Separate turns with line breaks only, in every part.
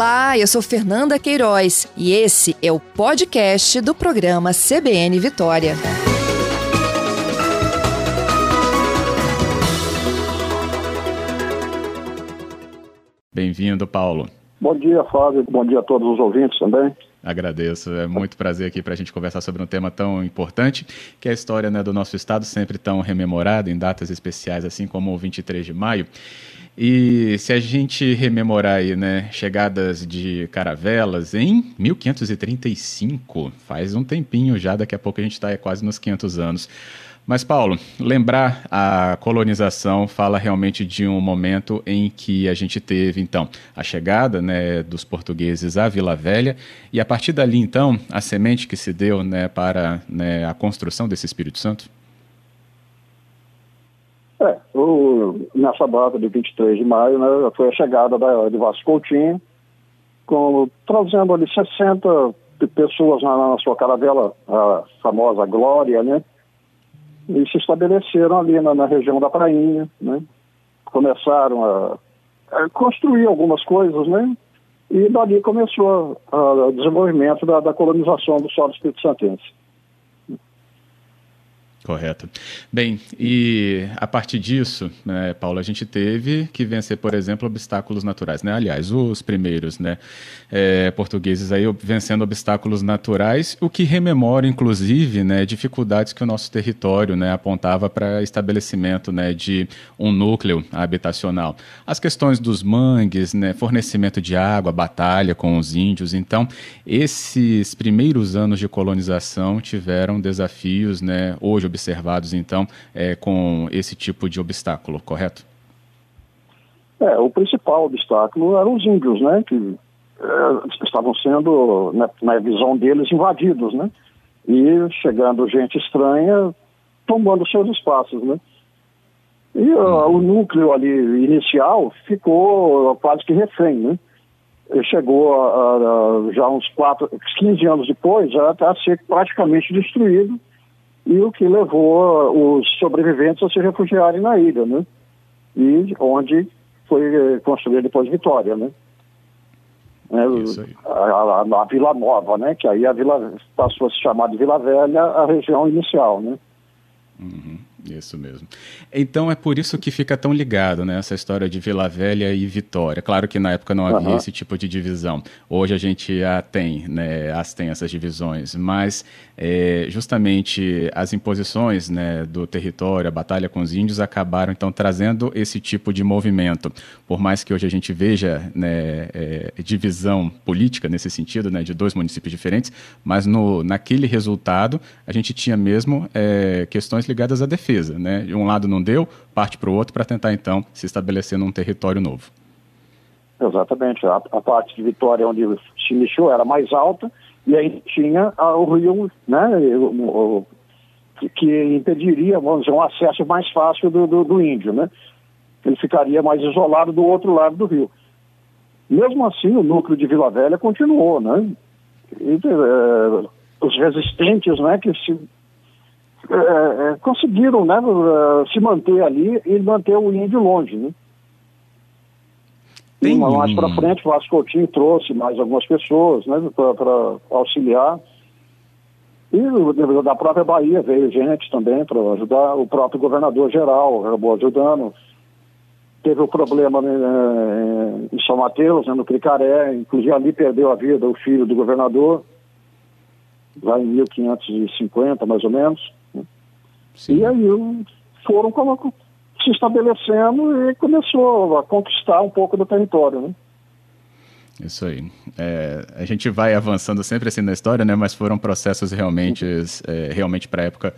Olá, eu sou Fernanda Queiroz e esse é o podcast do programa CBN Vitória.
Bem-vindo, Paulo.
Bom dia, Fábio. Bom dia a todos os ouvintes também.
Agradeço, é muito prazer aqui para a gente conversar sobre um tema tão importante, que é a história né, do nosso estado, sempre tão rememorada em datas especiais, assim como o 23 de maio. E se a gente rememorar aí, né, chegadas de caravelas em 1535, faz um tempinho já, daqui a pouco a gente está quase nos 500 anos. Mas, Paulo, lembrar a colonização fala realmente de um momento em que a gente teve, então, a chegada né, dos portugueses à Vila Velha, e a partir dali, então, a semente que se deu né, para né, a construção desse Espírito Santo?
É, o, nessa data de 23 de maio, né, foi a chegada da, de Vasco Coutinho, com, trazendo ali 60 pessoas na, na sua caravela, a famosa Glória, né? e se estabeleceram ali na, na região da Prainha, né? Começaram a, a, construir algumas coisas, né? E dali começou o desenvolvimento da, da colonização do solo espírito santense.
Correto. Bem, e a partir disso, né, Paulo, a gente teve que vencer, por exemplo, obstáculos naturais. Né? Aliás, os primeiros né, é, portugueses aí vencendo obstáculos naturais, o que rememora, inclusive, né, dificuldades que o nosso território né, apontava para estabelecimento né, de um núcleo habitacional. As questões dos mangues, né, fornecimento de água, batalha com os índios. Então, esses primeiros anos de colonização tiveram desafios, né, hoje observados, então, é, com esse tipo de obstáculo, correto?
É, o principal obstáculo eram os índios, né, que é, estavam sendo, na, na, visão deles, invadidos, né, e chegando gente estranha tomando seus espaços, né. E o núcleo ali inicial ficou quase que refém, né. Ele chegou a, a, já uns quatro, 15 anos depois a, a ser praticamente destruído e o que levou os sobreviventes a se refugiarem na ilha, né? E onde foi eh, construída depois Vitória, né? É, a, a, a, Vila Nova, né? Que aí a vila passou a se chamar de Vila Velha, a região inicial, né?
Uhum. Isso mesmo. Então é por isso que fica tão ligado, né? Essa história de Vila Velha e Vitória. Claro que na época não havia uhum. esse tipo de divisão. Hoje a gente a tem, né? As tem essas divisões, mas é, justamente as imposições, né? Do território, a batalha com os índios acabaram então trazendo esse tipo de movimento. Por mais que hoje a gente veja, né? É, divisão política nesse sentido, né? De dois municípios diferentes, mas no naquele resultado a gente tinha mesmo é, questões ligadas à defesa Né? De um lado não deu, parte para o outro para tentar, então, se estabelecer num território novo.
Exatamente. A, a, parte de Vitória, onde se iniciou, era mais alta, e aí tinha a, o rio, né, o, o, que, impediria, vamos dizer, um acesso mais fácil do, do, do, índio, né? Ele ficaria mais isolado do outro lado do rio. Mesmo assim, o núcleo de Vila Velha continuou, né? E, é, os resistentes, né, que se é, é, conseguiram né, é, se manter ali e manter o índio longe. Né? Tem... Mais para frente, o Vasco Coutinho trouxe mais algumas pessoas né, para auxiliar. E da própria Bahia veio gente também para ajudar. O próprio governador geral acabou ajudando. Teve o problema né, em São Mateus, né, no Cricaré, inclusive ali perdeu a vida o filho do governador, lá em 1550 mais ou menos. E aí foram como, se estabelecendo e começou a conquistar um pouco do território, né?
Isso aí. É, a gente vai avançando sempre assim na história, né? Mas foram processos realmente, é, realmente para a época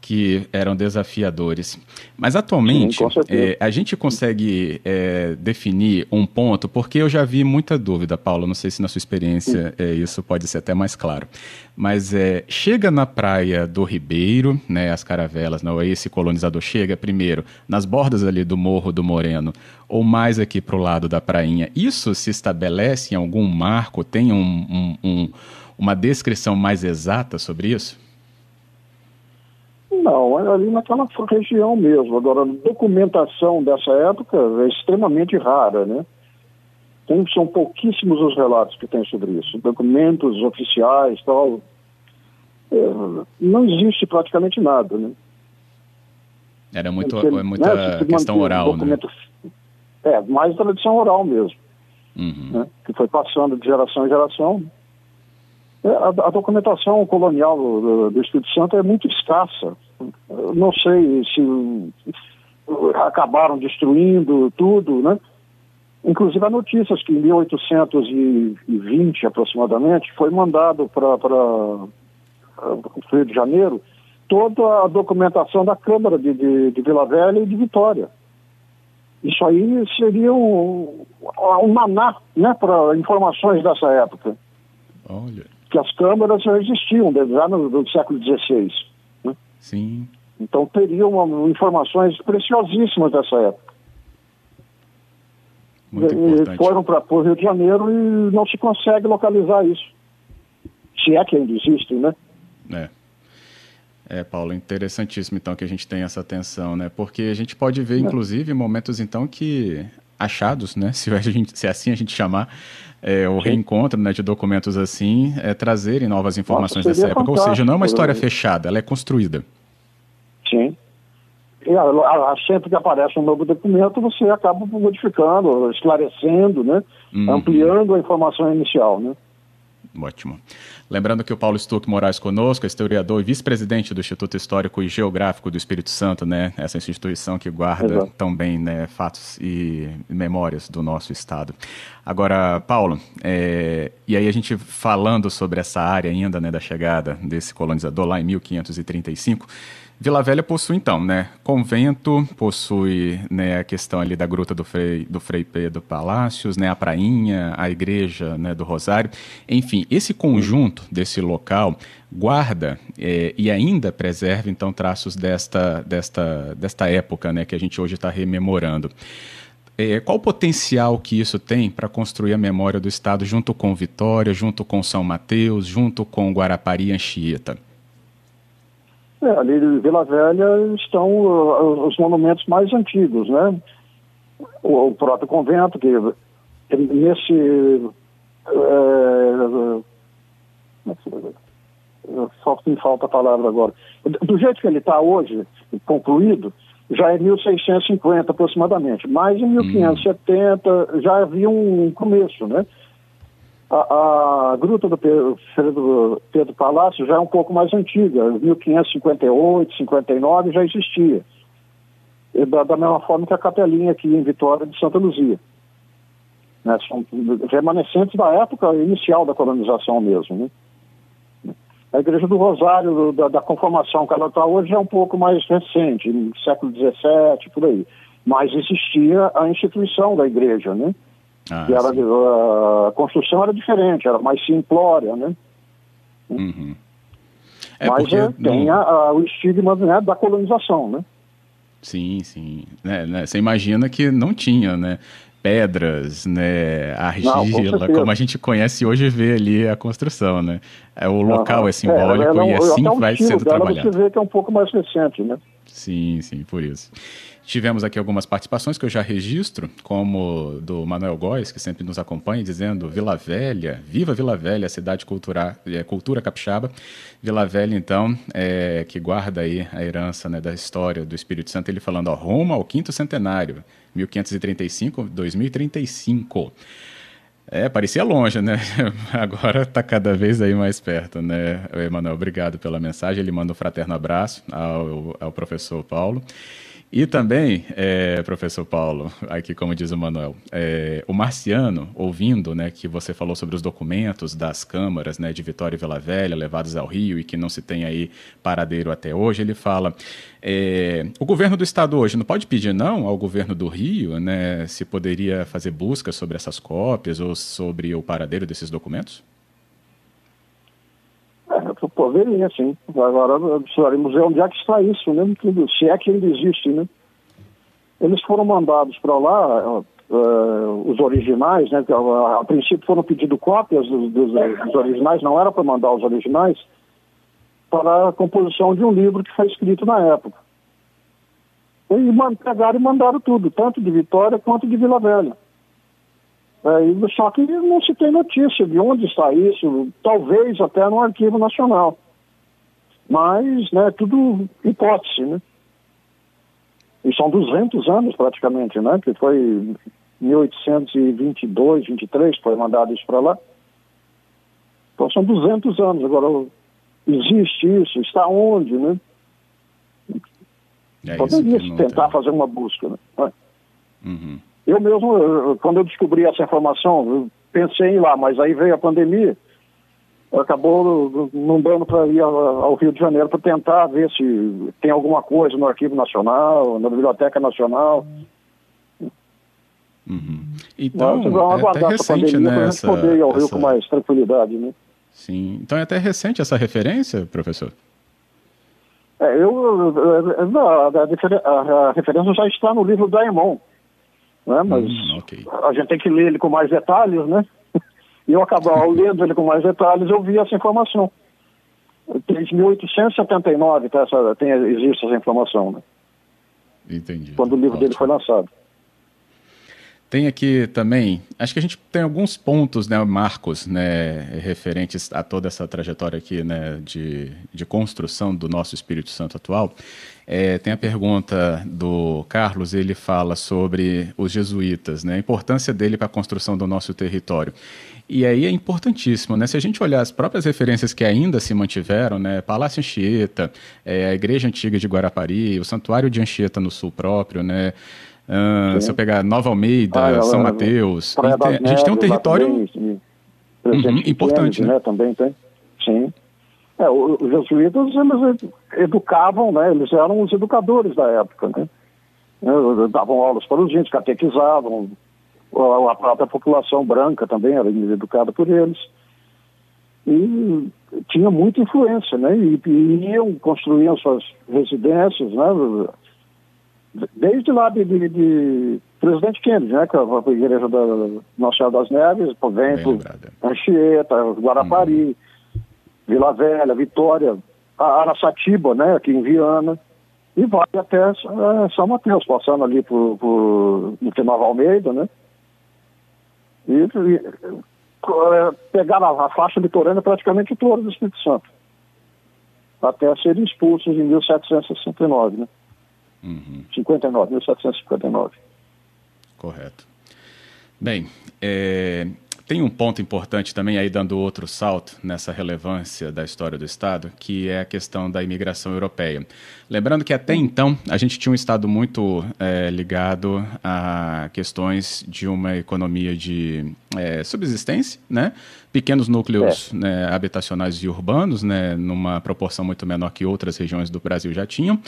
que eram desafiadores. Mas atualmente, Sim, é, a gente consegue é, definir um ponto, porque eu já vi muita dúvida, Paulo, não sei se na sua experiência é, isso pode ser até mais claro. Mas chega na praia do Ribeiro, né, as caravelas, não, esse colonizador chega primeiro nas bordas ali do Morro do Moreno, ou mais aqui para o lado da prainha. Isso se estabelece em algum marco? Tem um, um, um, uma descrição mais exata sobre isso?
Não, é ali naquela região mesmo. Agora, a documentação dessa época é extremamente rara, né? Tem, são pouquíssimos os relatos que tem sobre isso. Documentos oficiais, tal. É, não existe praticamente nada, né?
Era muito, é muita né, questão oral, né?
É, mais tradição oral mesmo. Uhum. Né, que foi passando de geração em geração. É, a, a, documentação colonial do, do, Espírito Santo é muito escassa. Eu não sei se acabaram destruindo tudo, né? Inclusive há notícias que em 1820 aproximadamente foi mandado para o Rio de Janeiro toda a documentação da Câmara de, de, de Vila Velha e de Vitória. Isso aí seria um, um maná né, para informações dessa época.
Olha.
Que as câmaras já existiam desde já no, no século XVI. Né?
Sim.
Então teriam uma, informações preciosíssimas dessa época.
Muito e
foram para o Rio de Janeiro e não se consegue localizar isso. Se é que ainda existe, né?
É. É, Paulo, interessantíssimo então que a gente tenha essa atenção, né? Porque a gente pode ver, é. inclusive, momentos então que achados, né? Se, gente, se assim a gente chamar, é, o reencontro né, de documentos assim, é, trazerem novas informações Nossa, dessa época. Ou seja, não é uma história fechada, ela é construída.
Sim. E a, a, sempre que aparece um novo documento, você acaba modificando, esclarecendo, né? Uhum. Ampliando a informação inicial, né?
Ótimo. Lembrando que o Paulo Stuck Moraes conosco, historiador e vice-presidente do Instituto Histórico e Geográfico do Espírito Santo, né? Essa instituição que guarda Exato. tão bem né, fatos e memórias do nosso estado. Agora, Paulo, é, e aí a gente falando sobre essa área ainda, né, da chegada desse colonizador lá em 1535, Vila Velha possui, então, né, convento, possui né, a questão ali da Gruta do Frei, do Frei Pedro Palácios, né, a prainha, a igreja né, do Rosário. Enfim, esse conjunto desse local guarda é, e ainda preserva, então, traços desta, desta, desta época né, que a gente hoje está rememorando. É, qual o potencial que isso tem para construir a memória do Estado junto com Vitória, junto com São Mateus, junto com Guarapari e Anchieta?
É, ali em Vila Velha estão uh, os monumentos mais antigos, né? O, o próprio convento, que nesse. É, só me falta a palavra agora. Do jeito que ele está hoje, concluído, já é 1650 aproximadamente. Mas em 1570 hum. já havia um começo, né? A, a Gruta do Pedro, Pedro, Palácio já é um pouco mais antiga, 1558, 59 já existia. Da, da, mesma forma que a capelinha aqui em Vitória de Santa Luzia. Né, são remanescentes da época inicial da colonização mesmo. Né? A Igreja do Rosário, da, da conformação que ela está hoje, é um pouco mais recente, século XVII, por aí. Mas existia a instituição da igreja, né? Ah, que era, a construção era diferente, era mais simplória, né?
Uhum.
É Mas é, tem a, a, o estigma né, da colonização, né?
Sim, sim. É, né, você imagina que não tinha, né? Pedras, né, argila, não, como a gente conhece hoje vê ali a construção, né? É, o local é simbólico é, e assim vai sendo trabalhado.
Você vê que é um pouco mais recente, né?
Sim, sim, por isso. Tivemos aqui algumas participações que eu já registro, como do Manuel Góes, que sempre nos acompanha, dizendo Vila Velha, viva Vila Velha, cidade cultura, é, cultura capixaba. Vila Velha, então, é, que guarda aí a herança né, da história do Espírito Santo, ele falando, ó, Roma ao quinto centenário, 1535-2035. É, parecia longe, né? Agora está cada vez aí mais perto, né? Emanuel, obrigado pela mensagem. Ele manda um fraterno abraço ao, ao professor Paulo. E também, é, professor Paulo, aqui como diz o Manuel, é, o Marciano, ouvindo né, que você falou sobre os documentos das câmaras né, de Vitória e Vila Velha levados ao Rio e que não se tem aí paradeiro até hoje, ele fala, é, o governo do estado hoje não pode pedir não ao governo do Rio né, se poderia fazer busca sobre essas cópias ou sobre o paradeiro desses documentos?
Poderia, sim. Agora precisaremos ver onde é que está isso, né? Se é que ainda existe, né? Eles foram mandados para lá, uh, os originais, né? A, a, princípio foram pedido cópias dos, dos, dos originais, não era para mandar os originais, para a composição de um livro que foi escrito na época. E pegaram e mandaram tudo, tanto de Vitória quanto de Vila Velha. É, só que não se tem notícia de onde está isso, talvez até no Arquivo Nacional. Mas, né, tudo hipótese, né? E são 200 anos praticamente, né? Que foi 1822, 23, foi mandado isso para lá. Então são 200 anos. Agora, existe isso? Está onde, né? É Poderia se tentar fazer uma busca, né? É. Uhum. Eu mesmo, quando eu descobri essa informação, eu pensei em ir lá, mas aí veio a pandemia, acabou não dando para ir ao Rio de Janeiro para tentar ver se tem alguma coisa no Arquivo Nacional, na Biblioteca Nacional.
Uhum. Então, Mas, vamos
é aguardar essa recente, pandemia né, para a gente poder ir ao essa... Rio com mais tranquilidade, né?
Sim. Então é até recente essa referência, professor?
É, eu, a, a, a, referência já está no livro da Emon, né? mas hum, okay. a gente tem que ler ele com mais detalhes, né? E eu acabar lendo ele com mais detalhes, eu vi essa informação. Desde 1879 tá, essa, tem, existe essa informação, né?
Entendi.
Quando o livro Ótimo. dele foi lançado.
Tem aqui também, acho que a gente tem alguns pontos, né, marcos, né, referentes a toda essa trajetória aqui, né, de, de construção do nosso Espírito Santo atual. É, tem a pergunta do Carlos, ele fala sobre os jesuítas, né, a importância dele para a construção do nosso território. E aí é importantíssimo, né? Se a gente olhar as próprias referências que ainda se mantiveram, né? Palácio Anchieta, é, a Igreja Antiga de Guarapari, o Santuário de Anchieta no sul próprio, né? Uh, se eu pegar Nova Almeida, ah, São Mateus, tem, a gente tem um território
uhum, importante, né? né? Também tem, sim. É, os jesuítas, eles educavam, né? Eles eram os educadores da época, né? Davam aulas para os índios, catequizavam, a própria população branca também era educada por eles. E tinha muita influência, né? E, e iam, construíam suas residências, né? desde lá de, de, de Presidente Kennedy, né, que é a igreja da Nossa Senhora das Neves, Povento, Anchieta, Guarapari, hum. Vila Velha, Vitória, Araçatiba, né, aqui em Viana, e vai até é, São Mateus, passando ali por, por no Nova Almeida, né, e, e é, pegar a, a faixa litorânea praticamente toda do Espírito Santo, até serem expulsos em 1769, né. Uhum. 59, 1759.
Correto. Bem, é, tem um ponto importante também, aí dando outro salto nessa relevância da história do Estado, que é a questão da imigração europeia. Lembrando que até então a gente tinha um Estado muito é, ligado a questões de uma economia de é, subsistência, né? pequenos núcleos é. né, habitacionais e urbanos, né, numa proporção muito menor que outras regiões do Brasil já tinham,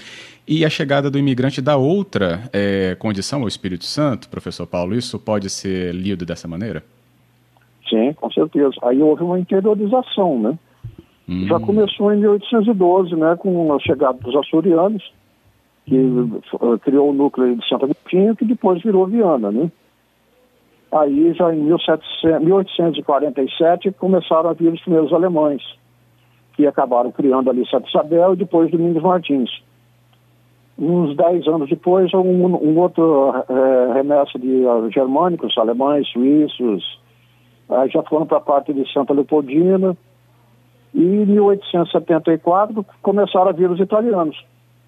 e a chegada do imigrante da outra é, condição ao Espírito Santo, professor Paulo, isso pode ser lido dessa maneira?
Sim, com certeza. Aí houve uma interiorização, né? Hum. Já começou em 1812, né, com a chegada dos açorianos, que hum. criou o núcleo de Santa Agostinho, que depois virou Viana, né? Aí, já em 1700, 1847, começaram a vir os primeiros alemães, que acabaram criando ali Santa Isabel e depois Domingos Martins. Uns dez anos depois, um, um outro é, remessa de uh, germânicos, alemães, suíços, Aí já foram para a parte de Santa Leopoldina. E em 1874 começaram a vir os italianos.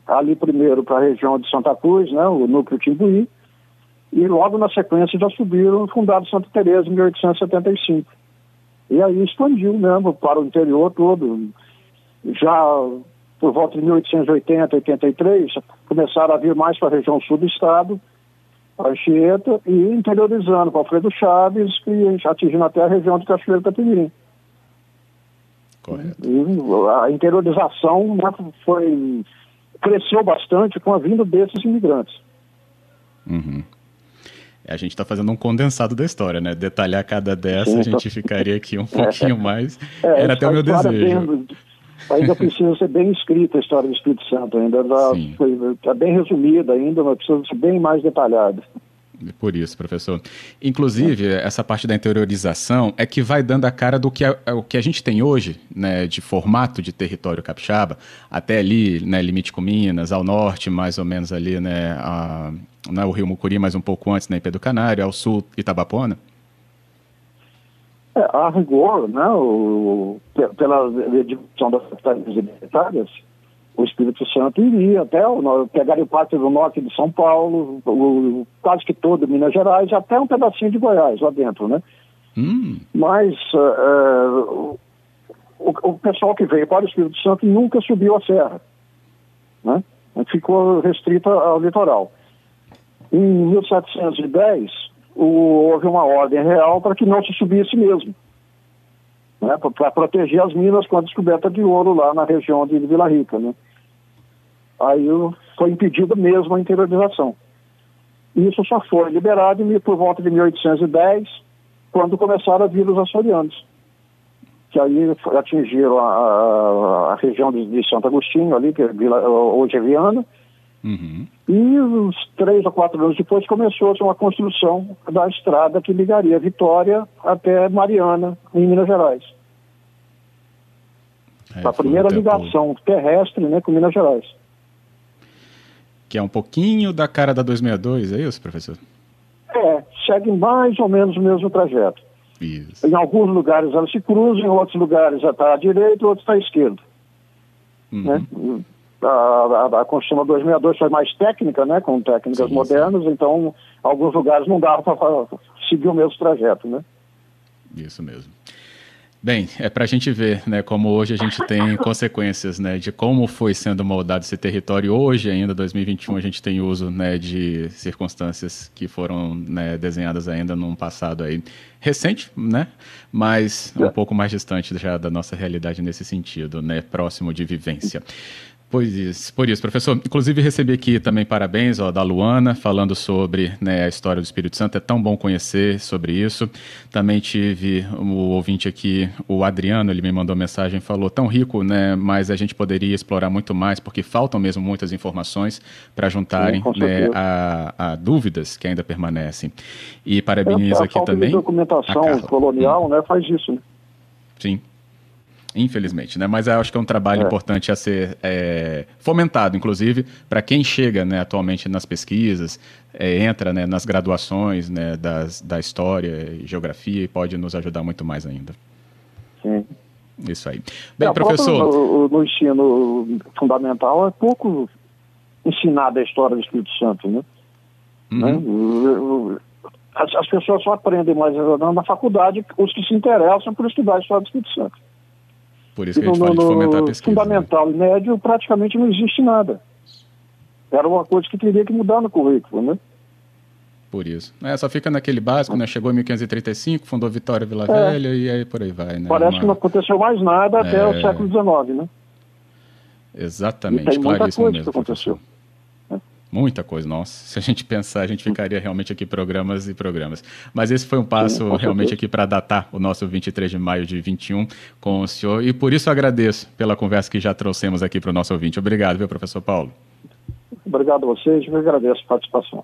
Ali primeiro para a região de Santa Cruz, né, o núcleo Timbuí, e logo na sequência já subiram, fundaram Santa Teresa em 1875. E aí expandiu mesmo para o interior todo. Já por volta de 1880, 83, começaram a vir mais para a região sul do estado, Anchieta e interiorizando com Alfredo Chaves e atingindo até a região de Cachoeiro Catimirim.
Correto.
E a interiorização né, foi, cresceu bastante com a vinda desses imigrantes.
Uhum. A gente está fazendo um condensado da história, né? Detalhar cada dessa, Sim, a gente ficaria aqui um pouquinho é, mais. É, Era até o meu desejo.
Bem, ainda precisa ser bem escrita a história do Espírito Santo, ainda está bem resumida ainda, mas precisa ser bem mais detalhada.
Por isso, professor. Inclusive, essa parte da interiorização é que vai dando a cara do que a, o que a gente tem hoje, né, de formato de território capixaba, até ali, né, limite com Minas, ao norte, mais ou menos ali, né, a, né, o Rio Mucuri, mais um pouco antes, né, Pedro Canário, ao sul, Itabapona.
É, a rigor, né, o, pela divisão das secretarias militares, o Espírito Santo iria até pegaria parte do norte de São Paulo, o, quase que todo Minas Gerais, até um pedacinho de Goiás lá dentro, né? Hum. Mas uh, o, o, pessoal que veio para o Espírito Santo nunca subiu a serra, né? Ficou restrita ao litoral. Em 1710, o, houve uma ordem real para que não se subisse mesmo, né? para proteger as minas com a descoberta de ouro lá na região de Vila Rica, né? Aí foi impedida mesmo a interiorização. Isso só foi liberado por volta de 1810, quando começaram a vir os açorianos, que aí atingiram a, a, a região de, de, Santo Agostinho, ali, que é Vila, hoje é Viana, uhum. e uns três ou quatro anos depois começou-se uma construção da estrada que ligaria Vitória até Mariana, em Minas Gerais. É, a primeira ligação terrestre né, com Minas Gerais
que é um pouquinho da cara da 262, é isso, professor?
É, segue mais ou menos o mesmo trajeto. Isso. Em alguns lugares ela se cruza, em outros lugares já está à direita, outros está à esquerda. Uhum. Né? A, a, Constituição 262 foi mais técnica, né, com técnicas sim, modernas, sim. então alguns lugares não dava para seguir o mesmo trajeto, né?
Isso mesmo. Bem, é para a gente ver né, como hoje a gente tem consequências né, de como foi sendo moldado esse território. Hoje, ainda, 2021, a gente tem uso né, de circunstâncias que foram né, desenhadas ainda num passado aí recente, né, mas um pouco mais distante já da nossa realidade nesse sentido, né, próximo de vivência. Pois isso, por isso, professor. Inclusive recebi aqui também parabéns ó, da Luana, falando sobre né, a história do Espírito Santo. É tão bom conhecer sobre isso. Também tive o ouvinte aqui, o Adriano, ele me mandou mensagem, falou tão rico, né, mas a gente poderia explorar muito mais, porque faltam mesmo muitas informações para juntarem Sim, né, a, a, dúvidas que ainda permanecem. E parabenizo é, aqui também. A
documentação colonial, hum. né, faz isso. Né?
Sim. Infelizmente, né? Mas eu acho que é um trabalho é. importante a ser é, fomentado, inclusive, para quem chega né, atualmente nas pesquisas, é, entra né, nas graduações né, das, da história e geografia e pode nos ajudar muito mais ainda.
Sim.
Isso aí. Bem, é, professor.
No, no, ensino fundamental é pouco ensinada a história do Espírito Santo, né? Uhum. né? As, as, pessoas só aprendem mais na faculdade os que se interessam por estudar a história do Espírito Santo.
Por isso que a gente no, fala de fomentar a pesquisa.
Né? Fundamental né? e médio praticamente não existe nada. Era uma coisa que teria que mudar no currículo, né?
Por isso. É, só fica naquele básico, né? Chegou em 1535, fundou Vitória Vila é. Velha e aí por aí vai, né?
Parece uma... que não aconteceu mais nada até é... o século XIX, né?
Exatamente, e
tem muita coisa mesmo, que aconteceu.
Muita coisa, nossa. Se a gente pensar, a gente ficaria realmente aqui programas e programas. Mas esse foi um passo realmente aqui para datar o nosso 23 de maio de 21 com o senhor. E por isso agradeço pela conversa que já trouxemos aqui para o nosso ouvinte. Obrigado, viu, professor Paulo?
Obrigado a vocês, eu agradeço a participação.